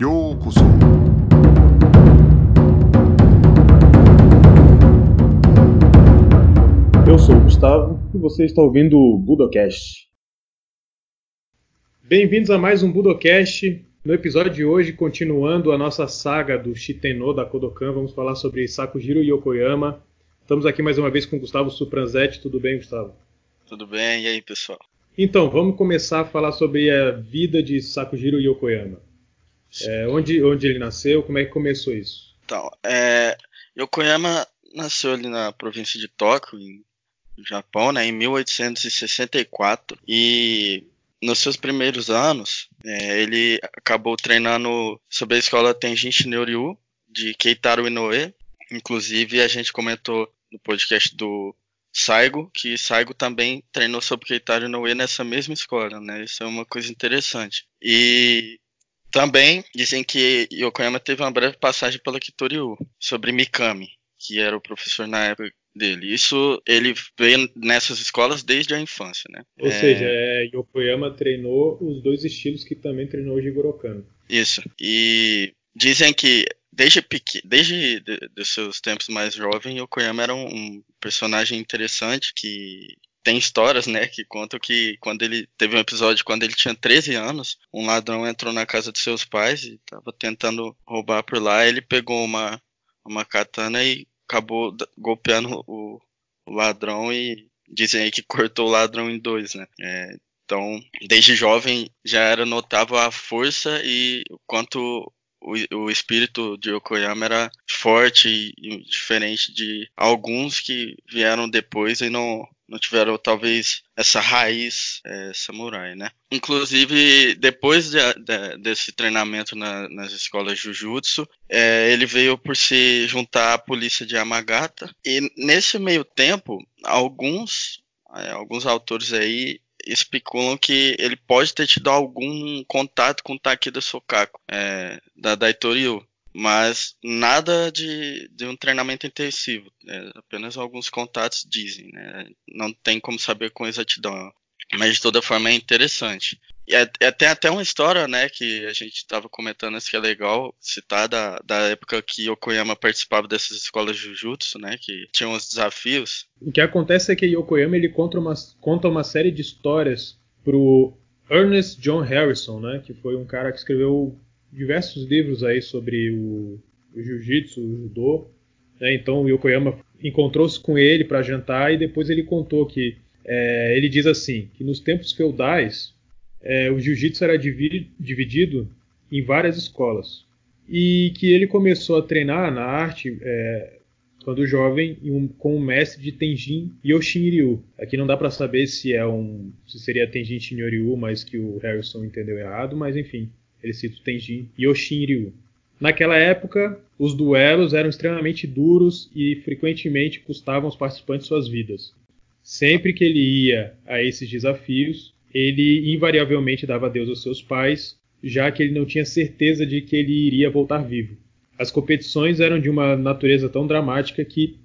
ようこそEu sou o Gustavo e você está ouvindo o Budocast. Bem-vindos a mais um Budocast. No episódio de hoje, continuando a nossa saga do Shiteno da Kodokan, vamos falar sobre Sakujiro Yokoyama. Estamos aqui mais uma vez com o Gustavo Supranzetti. Tudo bem, Gustavo? Tudo bem? E aí, pessoal? Então, vamos começar a falar sobre a vida de Sakujiro Yokoyama. É, onde, onde ele nasceu, como é que começou isso? Então, é, Yokoyama nasceu ali na província de Tóquio, em Japão, né, em 1864. E nos seus primeiros anos, é, ele acabou treinando sob a escola Tenjin Shinryu de Keitaro Inoue. Inclusive, a gente comentou no podcast do Saigo, que Saigo também treinou sob Keitaro Inoue nessa mesma escola, né? Isso é uma coisa interessante. E também dizem que Yokoyama teve uma breve passagem pela Kitoryu sobre Mikami, que era o professor na época dele. Isso ele veio nessas escolas desde a infância, né? Ou É, seja, é, Yokoyama treinou os dois estilos que também treinou o Jigoro Kano. Isso. E dizem que desde pequeno, desde de, de seus tempos mais jovem, Yokoyama era um, um personagem interessante que tem histórias, né, que contam que quando ele teve um episódio quando ele tinha 13 anos, um ladrão entrou na casa de seus pais e estava tentando roubar por lá, ele pegou uma uma katana e acabou golpeando o, o ladrão e dizem aí que cortou o ladrão em dois, né? É, então, desde jovem já era notável a força e o quanto o, o espírito de Yokoyama era forte e, e diferente de alguns que vieram depois e não, não tiveram talvez essa raiz é, samurai, né? Inclusive, depois de- de- desse treinamento na- nas escolas Jujutsu, é, ele veio por se juntar à polícia de Yamagata e nesse meio tempo, alguns, é, alguns autores aí especulam que ele pode ter tido algum contato com Takeda Sokaku, é, da Daitoryu, mas nada de, de um treinamento intensivo, é, apenas alguns contatos dizem, né? não tem como saber com exatidão, mas de toda forma é interessante. E é, é- tem até uma história, né, que a gente estava comentando antes que é legal citar da, da época que Yokoyama participava dessas escolas Jujutsu, né, que tinham os desafios, O que acontece é que Yokoyama ele conta uma, conta uma série de histórias pro Ernest John Harrison, né, que foi um cara que escreveu diversos livros aí sobre o, o jiu-jitsu, o judô. né, então o Yokoyama encontrou-se com ele para jantar e depois ele contou que é, ele diz assim que nos tempos feudais é, o jiu-jitsu era divi- dividido em várias escolas e que ele começou a treinar na arte é, quando jovem um- com o mestre de Tenjin Yoshinryu. Aqui não dá para saber se é um se seria Tenjin Shinryu, mas que o Harrison entendeu errado, mas enfim, ele cita o Tenjin Yoshinryu. Naquela época, os duelos eram extremamente duros e frequentemente custavam aos participantes suas vidas. Sempre que ele ia a esses desafios, ele invariavelmente dava adeus aos seus pais, já que ele não tinha certeza de que ele iria voltar vivo. As competições eram de uma natureza tão dramática que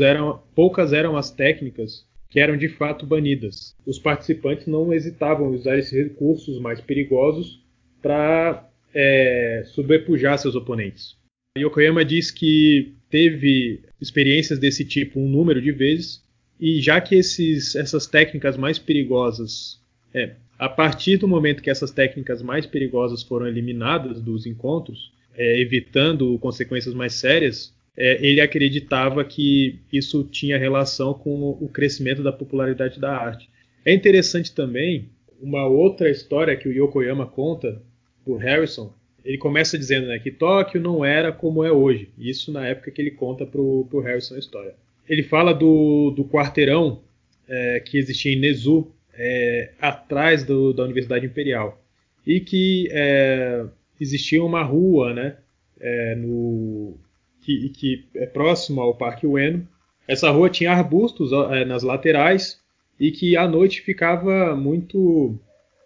eram, poucas eram as técnicas que eram de fato banidas. Os participantes não hesitavam em usar esses recursos mais perigosos para é, sobrepujar seus oponentes. Yokoyama diz que teve experiências desse tipo um número de vezes, e já que esses, essas técnicas mais perigosas, é, a partir do momento que essas técnicas mais perigosas foram eliminadas dos encontros, é, evitando consequências mais sérias, é, ele acreditava que isso tinha relação com o crescimento da popularidade da arte. É interessante também uma outra história que o Yokoyama conta do Harrison. Ele começa dizendo né, que Tóquio não era como é hoje. Isso na época que ele conta para o Harrison a história. Ele fala do, do quarteirão é, que existia em Nezu, é, atrás do, da Universidade Imperial. E que é, existia uma rua né, é, no, que, que é próximo ao Parque Ueno. Essa rua tinha arbustos é, nas laterais e que à noite ficava muito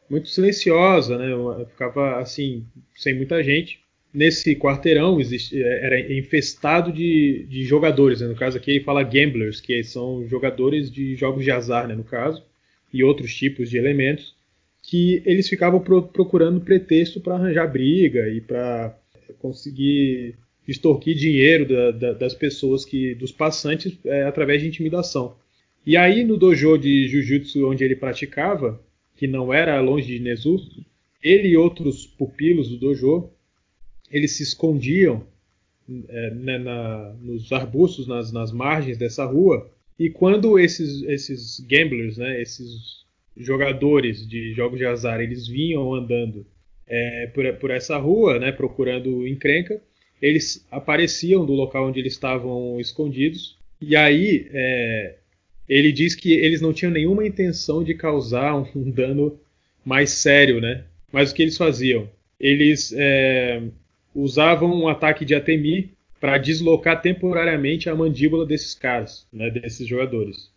muito silenciosa, né? Ficava assim sem muita gente. Nesse quarteirão existe, era infestado de, de jogadores, né? no caso aqui ele fala gamblers, que são jogadores de jogos de azar, né? no caso, e outros tipos de elementos que eles ficavam pro, procurando pretexto para arranjar briga e para conseguir extorquir dinheiro da, da, das pessoas que dos passantes é, através de intimidação. E aí no dojo de jiu-jitsu onde ele praticava, que não era longe de Nezu, ele e outros pupilos do dojo, eles se escondiam é, né, na, nos arbustos, nas, nas, margens dessa rua, e quando esses, esses gamblers, né, esses jogadores de jogos de azar, eles vinham andando é, por, por, essa rua, né, procurando encrenca, eles apareciam do local onde eles estavam escondidos, e aí é, ele diz que eles não tinham nenhuma intenção de causar um, um dano mais sério, né? Mas o que eles faziam? Eles é, usavam um ataque de Atemi para deslocar temporariamente a mandíbula desses caras, né, desses jogadores.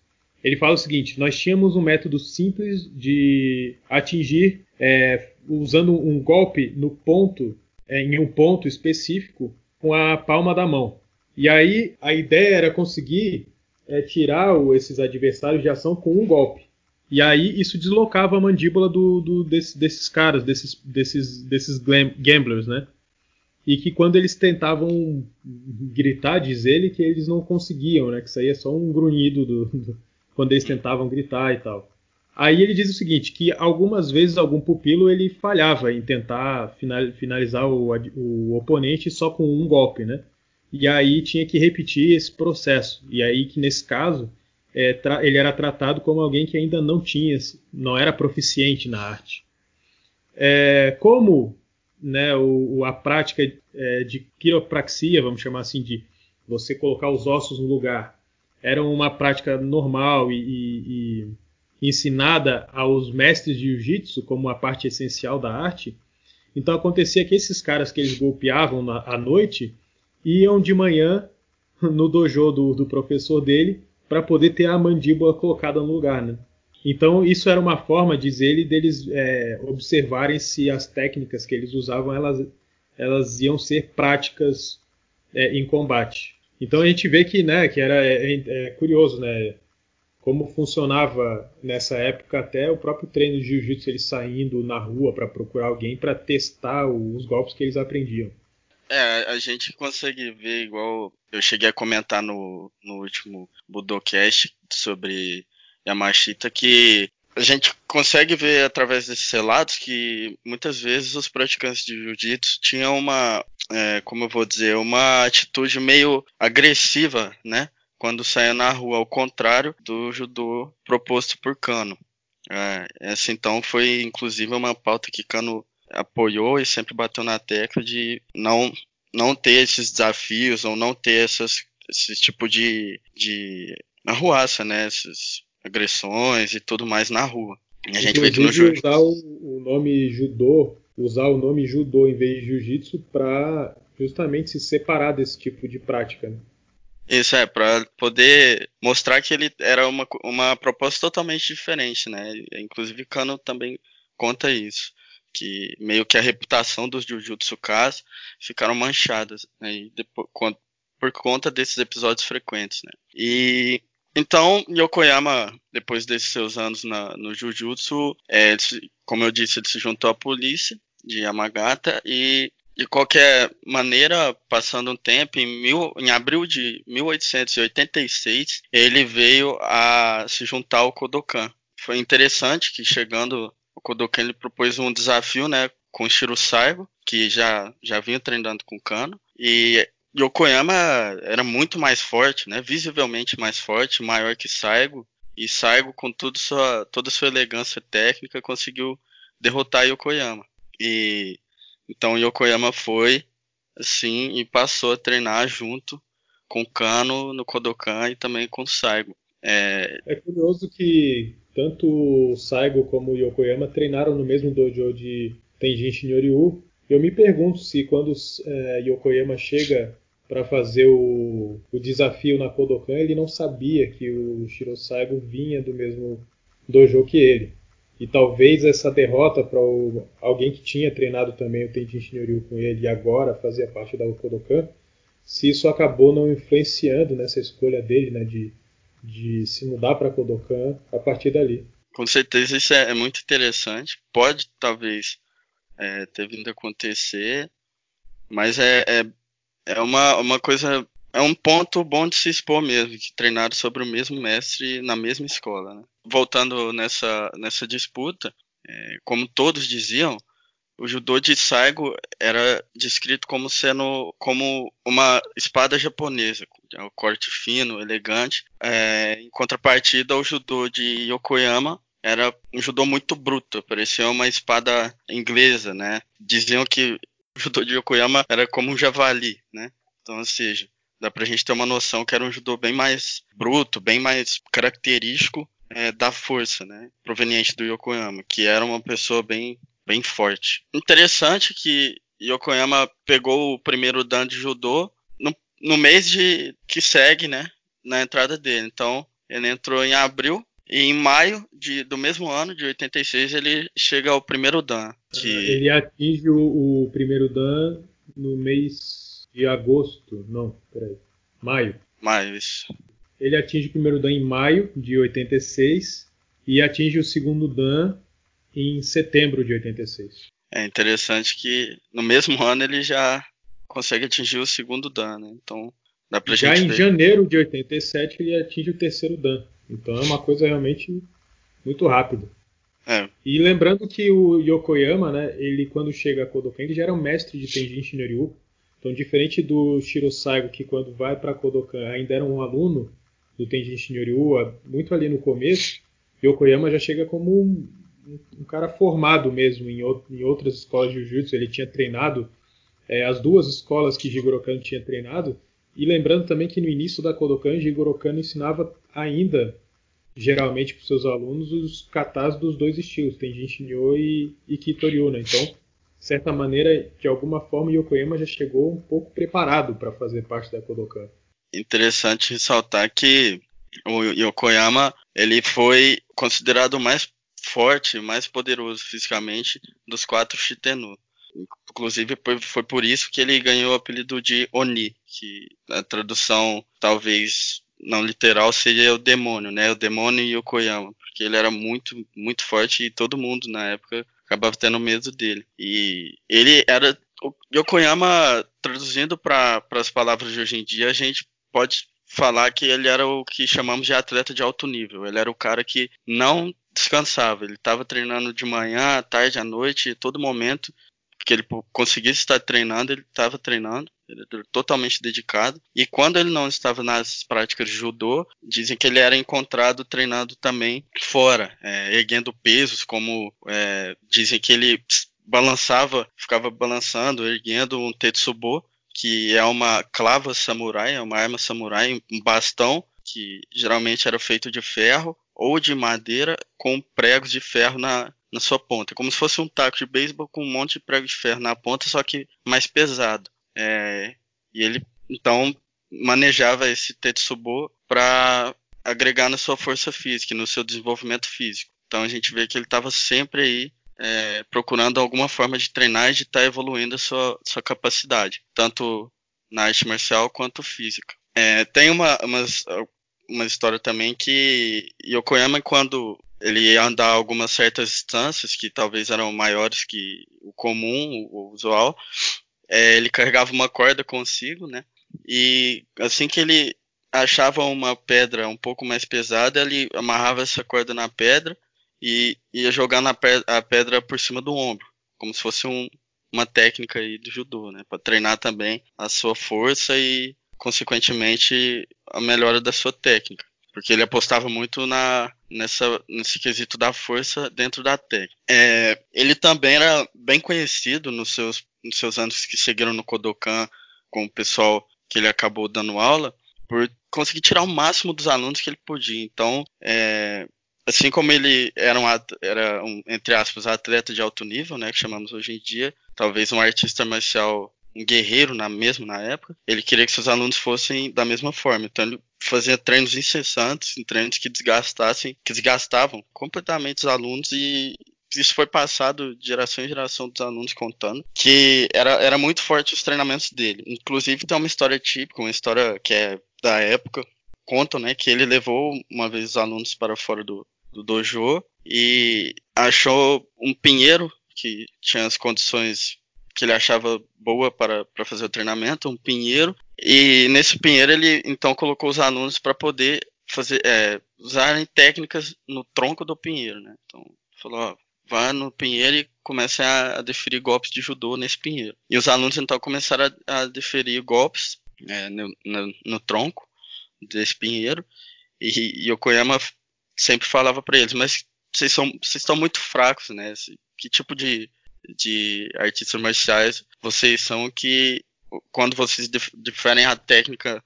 Ele fala o seguinte: nós tínhamos um método simples de atingir é, usando um golpe no ponto, é, em um ponto específico, com a palma da mão. E aí a ideia era conseguir é, tirar o, esses adversários de ação com um golpe. E aí isso deslocava a mandíbula do, do desse, desses caras, desses, desses, desses gamblers, né? E que quando eles tentavam gritar, diz ele, que eles não conseguiam, né? Que saía só um grunhido do, do, quando eles tentavam gritar e tal. Aí ele diz o seguinte, que algumas vezes algum pupilo ele falhava em tentar finalizar o, o oponente só com um golpe, né? E aí tinha que repetir esse processo. E aí que nesse caso é, ele era tratado como alguém que ainda não tinha, não era proficiente na arte. É, como né, o, a prática é, de quiropraxia, vamos chamar assim, de você colocar os ossos no lugar, era uma prática normal e, e, e ensinada aos mestres de jiu-jitsu como a parte essencial da arte. Então acontecia que esses caras que eles golpeavam na, à noite iam de manhã no dojo do, do professor dele para poder ter a mandíbula colocada no lugar, né? Então isso era uma forma, diz ele, deles é, observarem se as técnicas que eles usavam elas, elas iam ser práticas é, em combate. Então a gente vê que, né, que era é, é, é curioso, né, como funcionava nessa época até o próprio treino de jiu-jitsu eles saindo na rua para procurar alguém para testar os golpes que eles aprendiam. É, a gente consegue ver, igual eu cheguei a comentar no, no último Budocast sobre Yamashita, que a gente consegue ver através desses relatos que muitas vezes os praticantes de jiu-jitsu tinham uma, é, como eu vou dizer, uma atitude meio agressiva, né? Quando saia na rua, ao contrário do judô proposto por Kano. É, essa então foi inclusive uma pauta que Kano apoiou e sempre bateu na tecla de não, não ter esses desafios ou não ter essas, esse tipo de, de arruaça, né? Esses, agressões e tudo mais na rua. E a gente vê que no jiu usar o, o nome judô, usar o nome judô em vez de jiu-jitsu para justamente se separar desse tipo de prática. Né? Isso é, para poder mostrar que ele era uma, uma proposta totalmente diferente, né? Inclusive Kano também conta isso, que meio que a reputação dos Jujutsu Kas ficaram manchadas, né? E depois, por conta desses episódios frequentes, né? E então, Yokoyama, depois desses seus anos na, no Jujutsu, é, como eu disse, ele se juntou à polícia de Yamagata e de qualquer maneira, passando um tempo, em, mil, em abril de 1886, ele veio a se juntar ao Kodokan. Foi interessante que chegando o Kodokan ele propôs um desafio, né, com Shiro Saigo, que já já vinha treinando com Kano, e Yokoyama era muito mais forte, né? Visivelmente mais forte, maior que Saigo. E Saigo, com tudo sua, toda sua elegância técnica, conseguiu derrotar Yokoyama. E então Yokoyama foi assim e passou a treinar junto com Kano no Kodokan e também com Saigo. É, é curioso que tanto o Saigo como o Yokoyama treinaram no mesmo dojo de Tenjin Shinryu. Eu me pergunto se quando é, Yokoyama chega para fazer o, o, desafio na Kodokan, ele não sabia que o Shirosaigo vinha do mesmo dojo que ele. E talvez essa derrota para alguém que tinha treinado também o Tenjin Shinryu com ele e agora fazia parte da Kodokan, se isso acabou não influenciando nessa escolha dele, né, de, de se mudar para Kodokan a partir dali. com certeza isso é, é muito interessante. Pode, talvez, é, ter vindo a acontecer, mas é, é, é uma, uma coisa. É um ponto bom de se expor mesmo, que treinaram sobre o mesmo mestre na mesma escola. Né? Voltando nessa, nessa disputa, é, como todos diziam, o judô de Saigo era descrito como sendo como uma espada japonesa, com um corte fino, elegante. É, em contrapartida, o judô de Yokoyama era um judô muito bruto, parecia uma espada inglesa, né? Diziam que o judô de Yokoyama era como um javali, né? Então, ou seja, dá pra gente ter uma noção que era um judô bem mais bruto, bem mais característico é, da força, né? Proveniente do Yokoyama, que era uma pessoa bem bem forte. Interessante que Yokoyama pegou o primeiro dan de judô no, no mês de que segue, né, na entrada dele. Então, ele entrou em abril e em maio de, do mesmo ano, de 86, ele chega ao primeiro dan. Que... Ele atinge o, o, primeiro dan no mês de agosto. Não, peraí. Maio. Maio, isso. Ele atinge o primeiro dan em maio de 86 e atinge o segundo dan em setembro de 86. É interessante que no mesmo ano ele já consegue atingir o segundo Dan, né? Então dá pra já gente. Já em ver. janeiro de 87 ele atinge o terceiro Dan. Então é uma coisa realmente muito rápida. É. E lembrando que o Yokoyama, né, ele quando chega a Kodokan, ele já era um mestre de Tenjin Shinryu. Então, diferente do Shiro Saigo, que quando vai para Kodokan ainda era um aluno do Tenjin Shinryu, muito ali no começo, Yokoyama já chega como um, um cara formado mesmo em, em outras escolas de jiu-jitsu. Ele tinha treinado é, as duas escolas que Jigoro Kano tinha treinado. E lembrando também que no início da Kodokan, Jigoro Kano ensinava ainda, geralmente para seus alunos, os katas dos dois estilos, Tenjin Shinryu e, e Kitoryu. Né? Então, de certa maneira, de alguma forma, Yokoyama já chegou um pouco preparado para fazer parte da Kodokan. Interessante ressaltar que o Yokoyama ele foi considerado mais forte, mais poderoso fisicamente dos quatro Shitenu. Inclusive foi por isso que ele ganhou o apelido de Oni, que a tradução talvez não literal seria o demônio, né? O demônio Yokoyama, porque ele era muito, muito forte e todo mundo na época acabava tendo medo dele. E ele era o Yokoyama traduzindo para as palavras de hoje em dia, a gente pode falar que ele era o que chamamos de atleta de alto nível. Ele era o cara que não descansava. Ele estava treinando de manhã, à tarde, à noite, todo momento que ele conseguisse estar treinando, ele estava treinando. Ele era totalmente dedicado. E quando ele não estava nas práticas de judô, dizem que ele era encontrado treinando também fora, é, erguendo pesos, como é, dizem que ele balançava, ficava balançando, erguendo um tetsubo, que é uma clava samurai, é uma arma samurai, um bastão que geralmente era feito de ferro ou de madeira com pregos de ferro na, na sua ponta. Como se fosse um taco de beisebol com um monte de prego de ferro na ponta, só que mais pesado. É, e ele então manejava esse tetsubo para agregar na sua força física, no seu desenvolvimento físico. Então a gente vê que ele estava sempre aí é, procurando alguma forma de treinar e de estar tá evoluindo a sua, sua capacidade, tanto na arte marcial quanto física. É, tem uma, umas, uma história também que Yokoyama, quando ele ia andar algumas certas distâncias que talvez eram maiores que o comum, o usual, é, ele carregava uma corda consigo, né? E assim que ele achava uma pedra um pouco mais pesada, ele amarrava essa corda na pedra e ia jogar na pe a pedra por cima do ombro, como se fosse um, uma técnica aí do judô, né? Para treinar também a sua força e consequentemente, a melhora da sua técnica. Porque ele apostava muito na, nessa, nesse quesito da força dentro da técnica. É, ele também era bem conhecido nos seus, nos seus anos que seguiram no Kodokan, com o pessoal que ele acabou dando aula, por conseguir tirar o máximo dos alunos que ele podia. Então, é, assim como ele era, um, era um, entre aspas, atleta de alto nível, né, que chamamos hoje em dia, talvez um artista marcial guerreiro na mesmo na época, ele queria que seus alunos fossem da mesma forma. Então ele fazia treinos incessantes, treinos que desgastassem, que desgastavam completamente os alunos e isso foi passado de geração em geração dos alunos contando, que era, era muito forte os treinamentos dele. Inclusive tem uma história típica, uma história que é da época, contam, né, que ele levou uma vez os alunos para fora do, do dojo e achou um pinheiro que tinha as condições que ele achava boa para, para fazer o treinamento, um pinheiro, e nesse pinheiro ele então colocou os alunos para poder fazer é, usarem técnicas no tronco do pinheiro, né? Então falou, ó, vá no pinheiro e comece a, a deferir golpes de judô nesse pinheiro. E os alunos então começaram a, a deferir golpes é, no, no, no, tronco desse pinheiro, e, e Yokoyama sempre falava para eles, mas vocês são vocês estão muito fracos, né? Que tipo de de artistas marciais vocês são que quando vocês diferem a técnica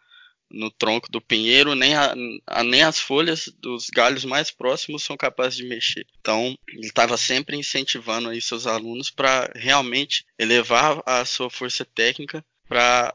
no tronco do pinheiro, nem, a, a, nem as folhas dos galhos mais próximos são capazes de mexer. Então, ele estava sempre incentivando aí seus alunos para realmente elevar a sua força técnica para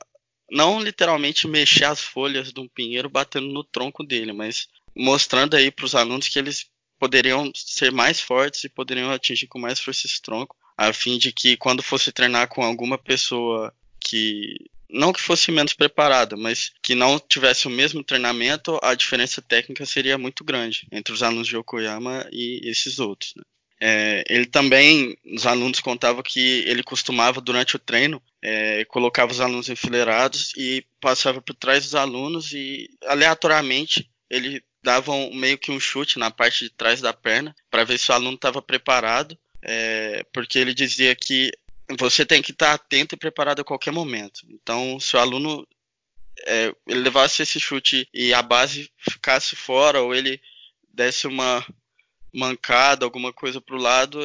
não literalmente mexer as folhas de um pinheiro batendo no tronco dele, mas mostrando aí para os alunos que eles poderiam ser mais fortes e poderiam atingir com mais força esse tronco, a fim de que quando fosse treinar com alguma pessoa que não que fosse menos preparada, mas que não tivesse o mesmo treinamento, a diferença técnica seria muito grande entre os alunos de Yokoyama e esses outros. Né? É, ele também, os alunos contavam que ele costumava, durante o treino, é, colocava os alunos enfileirados e passava por trás dos alunos e, aleatoriamente, ele dava um, meio que um chute na parte de trás da perna para ver se o aluno estava preparado, é, porque ele dizia que você tem que estar atento e preparado a qualquer momento. Então, se o aluno é, levasse esse chute e a base ficasse fora, ou ele desse uma mancada, alguma coisa para o lado,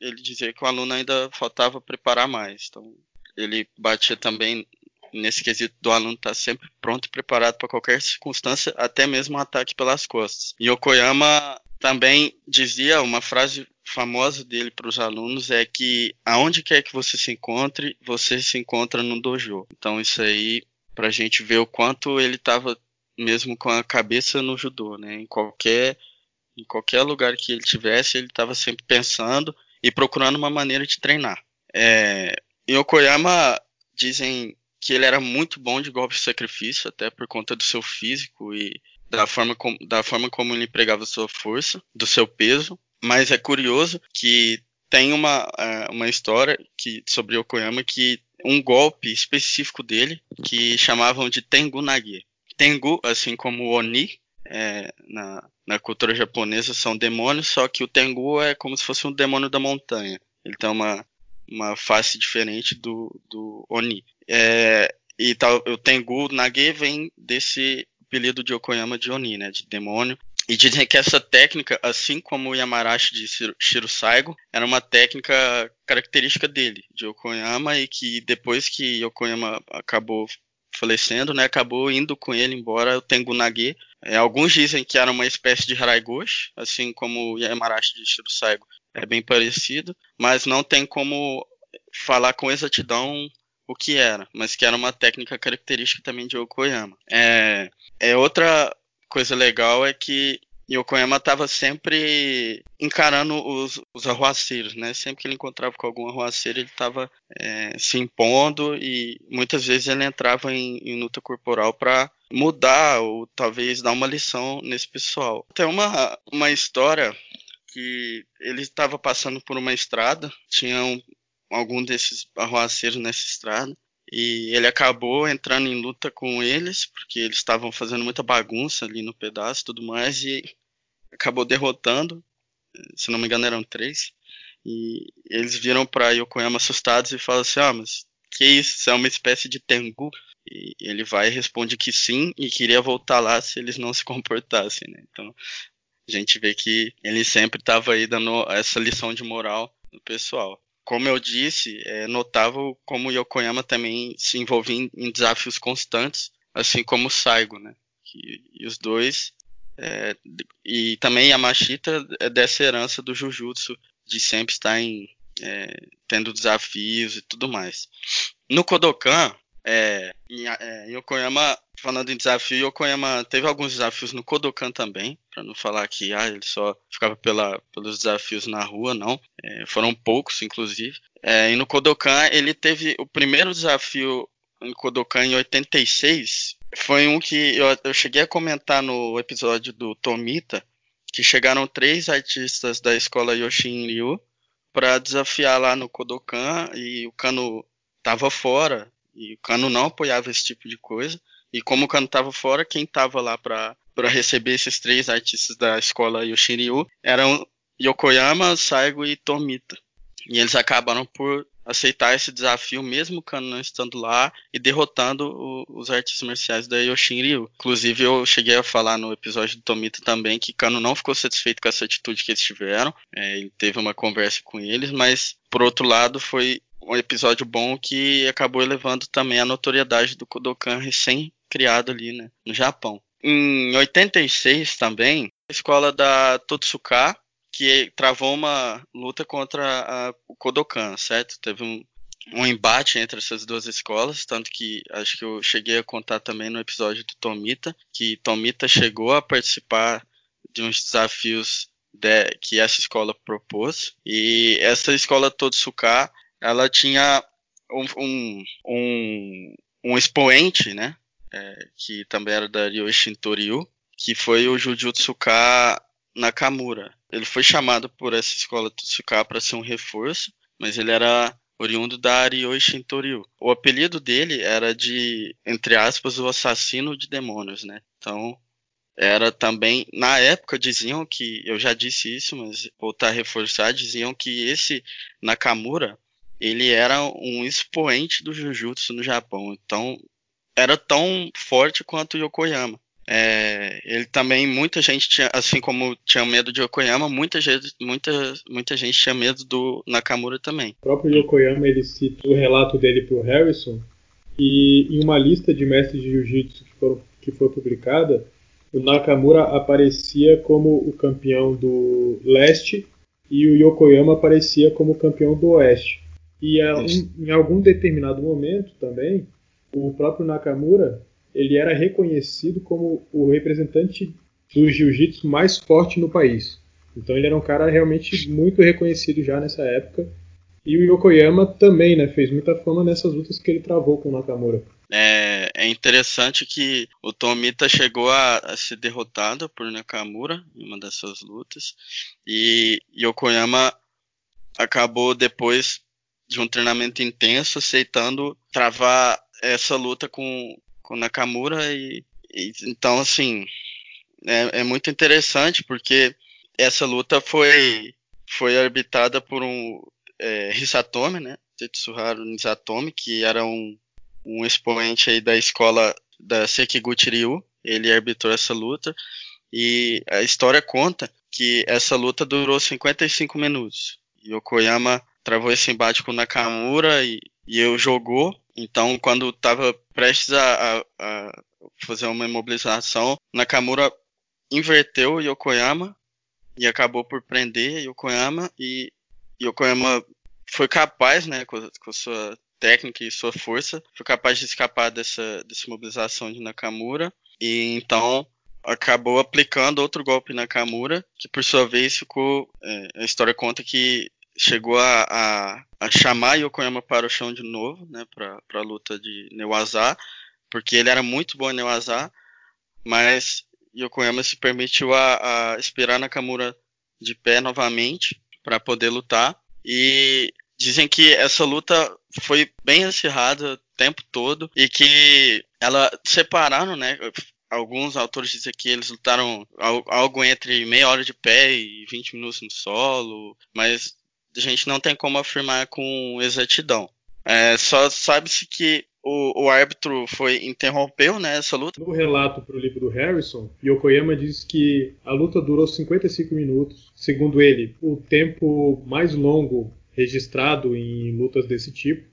ele dizia que o aluno ainda faltava preparar mais. Então, ele batia também nesse quesito do aluno estar sempre pronto e preparado para qualquer circunstância, até mesmo um ataque pelas costas. E Yokoyama também dizia uma frase famosa dele para os alunos é que aonde quer que você se encontre, você se encontra no dojo. Então isso aí para a gente ver o quanto ele estava mesmo com a cabeça no judô, né? Em qualquer em qualquer lugar que ele tivesse, ele estava sempre pensando e procurando uma maneira de treinar. É, em Okoyama dizem que ele era muito bom de golpe de sacrifício, até por conta do seu físico e da forma, com, da forma como ele empregava sua força, do seu peso. Mas é curioso que tem uma, é, uma história que, sobre Yokoyama que um golpe específico dele que chamavam de Tengu Nage. Tengu, assim como Oni, é, na, na cultura japonesa são demônios, só que o Tengu é como se fosse um demônio da montanha. Ele tem uma, uma face diferente do, do Oni. É, e tal, o Tengu Nage vem desse apelido de Yokoyama de Oni, né, de demônio. E dizem que essa técnica, assim como o Yamarashi de Shiro Saigo, era uma técnica característica dele, de Yokoyama, e que depois que Yokoyama acabou falecendo, né, acabou indo com ele embora o Tengu Nage. É, alguns dizem que era uma espécie de Haraigoshi, assim como o Yamarashi de Shiro Saigo é bem parecido, mas não tem como falar com exatidão o que era, mas que era uma técnica característica também de Yokoyama. É, é outra coisa legal é que Yokoyama estava sempre encarando os, os arruaceiros, né? Sempre que ele encontrava com algum arruaceiro, ele estava é, se impondo e muitas vezes ele entrava em, em luta corporal para mudar ou talvez dar uma lição nesse pessoal. Tem uma, uma história que ele estava passando por uma estrada, tinha um, algum desses arruaceiros nessa estrada, e ele acabou entrando em luta com eles, porque eles estavam fazendo muita bagunça ali no pedaço e tudo mais, e acabou derrotando. Se não me engano, eram três. E eles viram para Yokoyama assustados e falam assim: Ah, mas que isso? Isso é uma espécie de Tengu? E ele vai e responde que sim, e queria voltar lá se eles não se comportassem, né? Então a gente vê que ele sempre estava aí dando essa lição de moral no pessoal como eu disse, é notável como Yokoyama também se envolvia em, em desafios constantes, assim como o Saigo, né? Que, e os dois, é, e também Yamashita é dessa herança do Jujutsu, de sempre estar em, é, tendo desafios e tudo mais. No Kodokan, é, em, é, Yokoyama, falando em desafio, Yokoyama teve alguns desafios no Kodokan também, para não falar que ah, ele só ficava pela, pelos desafios na rua, não. É, foram poucos, inclusive. É, e no Kodokan, ele teve o primeiro desafio no Kodokan em 86. Foi um que eu, eu cheguei a comentar no episódio do Tomita, que chegaram três artistas da escola Yoshin Ryu para desafiar lá no Kodokan e o Kano tava fora e o Kano não apoiava esse tipo de coisa. E como o Kano tava fora, quem tava lá para receber esses três artistas da escola Yoshin Ryu eram Yokoyama, Saigo e Tomita. E eles acabaram por aceitar esse desafio, mesmo Kano não estando lá, e derrotando o, os artes marciais da Yoshin Ryu. Inclusive, eu cheguei a falar no episódio do Tomita também que Kano não ficou satisfeito com essa atitude que eles tiveram. É, ele teve uma conversa com eles, mas, por outro lado, foi um episódio bom que acabou elevando também a notoriedade do Kodokan recém-criado ali né, no Japão. Em 86 também, a escola da Totsuka que travou uma luta contra o Kodokan, certo? Teve um, um embate entre essas duas escolas, tanto que acho que eu cheguei a contar também no episódio do Tomita, que Tomita chegou a participar de uns desafios de, que essa escola propôs, e essa escola Totsuka, ela tinha um, um, um, um expoente, né, é, que também era da Ryoshin Toryu, que foi o Jujutsuka Nakamura. Ele foi chamado por essa escola Tsuka para ser um reforço, mas ele era oriundo da Aryoshi Toryu. O apelido dele era de, entre aspas, o assassino de demônios, né? Então, era também, na época diziam que, eu já disse isso, mas voltar a reforçar, diziam que esse Nakamura, ele era um expoente do Jujutsu no Japão. Então, era tão forte quanto o Yokoyama. É, ele também, muita gente tinha, assim como tinha medo de Yokoyama, muita gente, muita, muita gente tinha medo do Nakamura também. O próprio Yokoyama, ele cita o relato dele pro Harrison, e em uma lista de mestres de jiu-jitsu que, que foi publicada, o Nakamura aparecia como o campeão do leste e o Yokoyama aparecia como campeão do oeste. E em, em algum determinado momento também, o próprio Nakamura ele era reconhecido como o representante do jiu-jitsu mais forte no país. Então ele era um cara realmente muito reconhecido já nessa época. E o Yokoyama também, né, fez muita fama nessas lutas que ele travou com o Nakamura. É, é interessante que o Tomita chegou a, a, ser derrotado por Nakamura em uma dessas lutas. E Yokoyama acabou depois de um treinamento intenso aceitando travar essa luta com, com Nakamura e, e então assim é, é, muito interessante porque essa luta foi foi arbitrada por um é, Hisatomi, né, Tetsuharu Nizatomi, que era um, um expoente aí da escola da Sekiguchi Ryu. Ele arbitrou essa luta e a história conta que essa luta durou 55 minutos. Yokoyama travou esse embate com Nakamura e, e eu jogou então, quando estava prestes a, a, a, fazer uma imobilização, Nakamura inverteu Yokoyama e acabou por prender Yokoyama e Yokoyama foi capaz, né, com, com sua técnica e sua força, foi capaz de escapar dessa, dessa de Nakamura e então acabou aplicando outro golpe na Nakamura, que por sua vez ficou. É, a história conta que chegou a, a, a, chamar Yokoyama para o chão de novo, né, para a luta de Neuazá, porque ele era muito bom em Neuazá, mas Yokoyama se permitiu a, a esperar Nakamura de pé novamente para poder lutar. E dizem que essa luta foi bem acirrada o tempo todo e que ela separaram, né? Alguns autores dizem que eles lutaram algo entre meia hora de pé e 20 minutos no solo, mas a gente não tem como afirmar com exatidão. É, só sabe-se que o, o, árbitro foi interrompeu né, essa luta. No relato para o livro do Harrison, Yokoyama diz que a luta durou 55 minutos. Segundo ele, o tempo mais longo registrado em lutas desse tipo,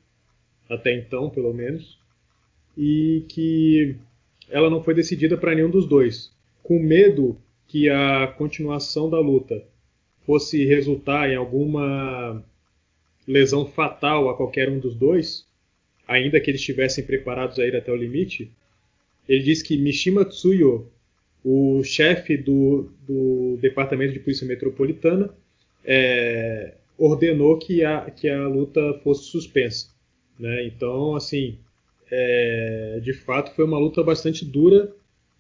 até então, pelo menos, e que ela não foi decidida para nenhum dos dois, com medo que a continuação da luta fosse resultar em alguma lesão fatal a qualquer um dos dois, ainda que eles estivessem preparados a ir até o limite, ele diz que Mishima Tsuyo, o chefe do, do Departamento de Polícia Metropolitana, é, ordenou que a, que a luta fosse suspensa. Né? Então, assim, é, de fato foi uma luta bastante dura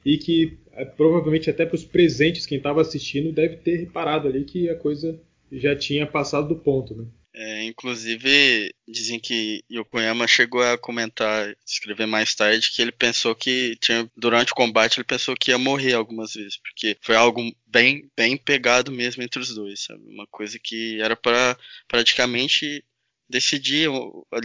e que é, provavelmente até para os presentes quem estava assistindo deve ter reparado ali que a coisa já tinha passado do ponto, né? É, inclusive, dizem que Yokoyama chegou a comentar, escrever mais tarde, que ele pensou que tinha, durante o combate ele pensou que ia morrer algumas vezes, porque foi algo bem, bem pegado mesmo entre os dois, sabe? Uma coisa que era para praticamente decidir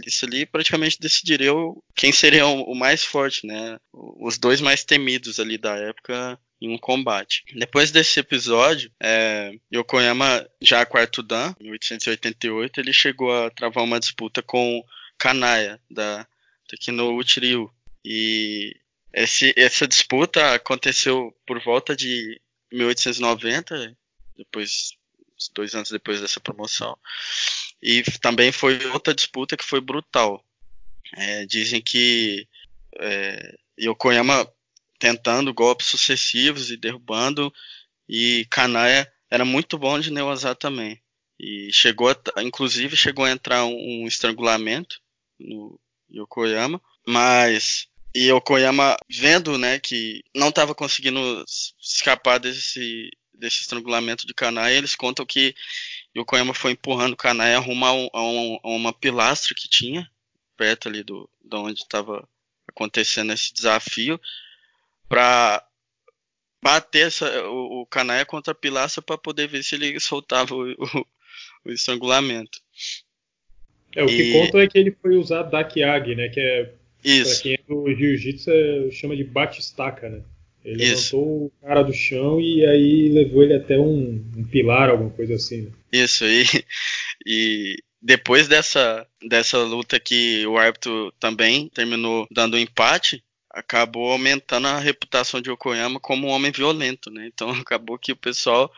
isso ali praticamente decidiria quem seria o mais forte, né? Os dois mais temidos ali da época em um combate. Depois desse episódio, é, Yokoyama, já quarto dan, em 1888, ele chegou a travar uma disputa com Kanaya, da Tekino Uchiryu. E esse, essa disputa aconteceu por volta de 1890, depois, dois anos depois dessa promoção. E também foi outra disputa que foi brutal. É, dizem que é, Yokoyama tentando golpes sucessivos e derrubando. E Kanaya era muito bom de Neuazá também. E chegou, a, inclusive, chegou a entrar um, um estrangulamento no Yokoyama, mas e Yokoyama vendo, né, que não estava conseguindo escapar desse desse estrangulamento de Kanaya, eles contam que Yokoyama foi empurrando Kanaya rumo a, um, a, um, a uma pilastra que tinha perto ali do, de onde estava acontecendo esse desafio para bater essa, o, o Canaia contra a pilastra para poder ver se ele soltava o, o, o estrangulamento. É, o que e... conta é que ele foi usar Dakiagi, né? Que é. Isso. Pra quem é do Jiu-Jitsu é, chama de bate-estaca, né? Ele Isso. levantou o cara do chão e aí levou ele até um, um pilar, alguma coisa assim. Né? Isso, e, e depois dessa, dessa luta que o árbitro também terminou dando um empate, acabou aumentando a reputação de Yokoyama como um homem violento, né? Então acabou que o pessoal,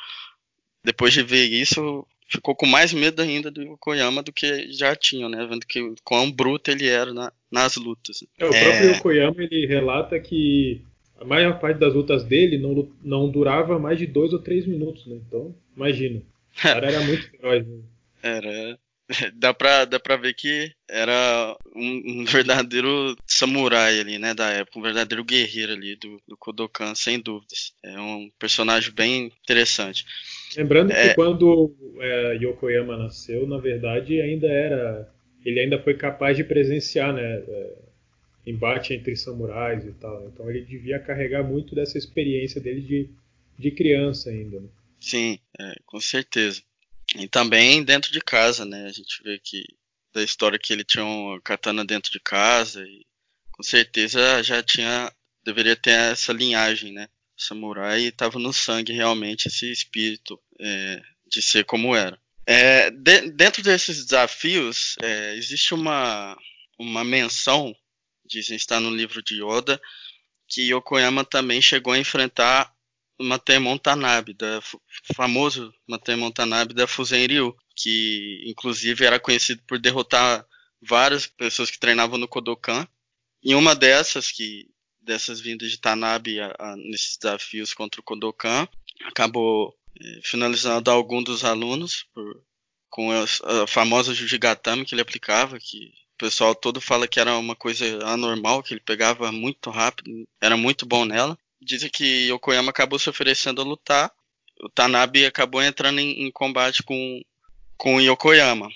depois de ver isso, ficou com mais medo ainda do Yokoyama do que já tinham, né? Vendo que quão bruto ele era na, nas lutas. É, o próprio é... Yokoyama ele relata que a maior parte das lutas dele não, não durava mais de dois ou três minutos, né? Então, imagina. O cara era muito feroz. Né? Era. dá pra, dá pra ver que era um, um, verdadeiro samurai ali, né, da época, um verdadeiro guerreiro ali do, do Kodokan, sem dúvidas. É um personagem bem interessante. Lembrando é... que quando é, Yokoyama nasceu, na verdade, ainda era. Ele ainda foi capaz de presenciar, né? É, embate entre samurais e tal. Então ele devia carregar muito dessa experiência dele de, de criança ainda. Né? Sim, é, com certeza. E também dentro de casa, né? A gente vê que da história que ele tinha uma katana dentro de casa e com certeza já tinha deveria ter essa linhagem, né? Samurai estava no sangue realmente esse espírito é, de ser como era. É, de, dentro desses desafios é, existe uma uma menção, dizem estar no livro de Yoda, que Yokoyama também chegou a enfrentar Matemon Tanabe, da famoso Matemon Tanabe da Fusen Ryu, que inclusive era conhecido por derrotar várias pessoas que treinavam no Kodokan. E uma dessas que dessas vindas de Tanabe a, a, nesses desafios contra o Kodokan acabou é, finalizando algum dos alunos por, com a, a famosa Jujigatame que ele aplicava, que o pessoal todo fala que era uma coisa anormal, que ele pegava muito rápido, era muito bom nela dizem que Yokoyama acabou se oferecendo a lutar. O Tanabe acabou entrando em, em combate com, com Yokoyama.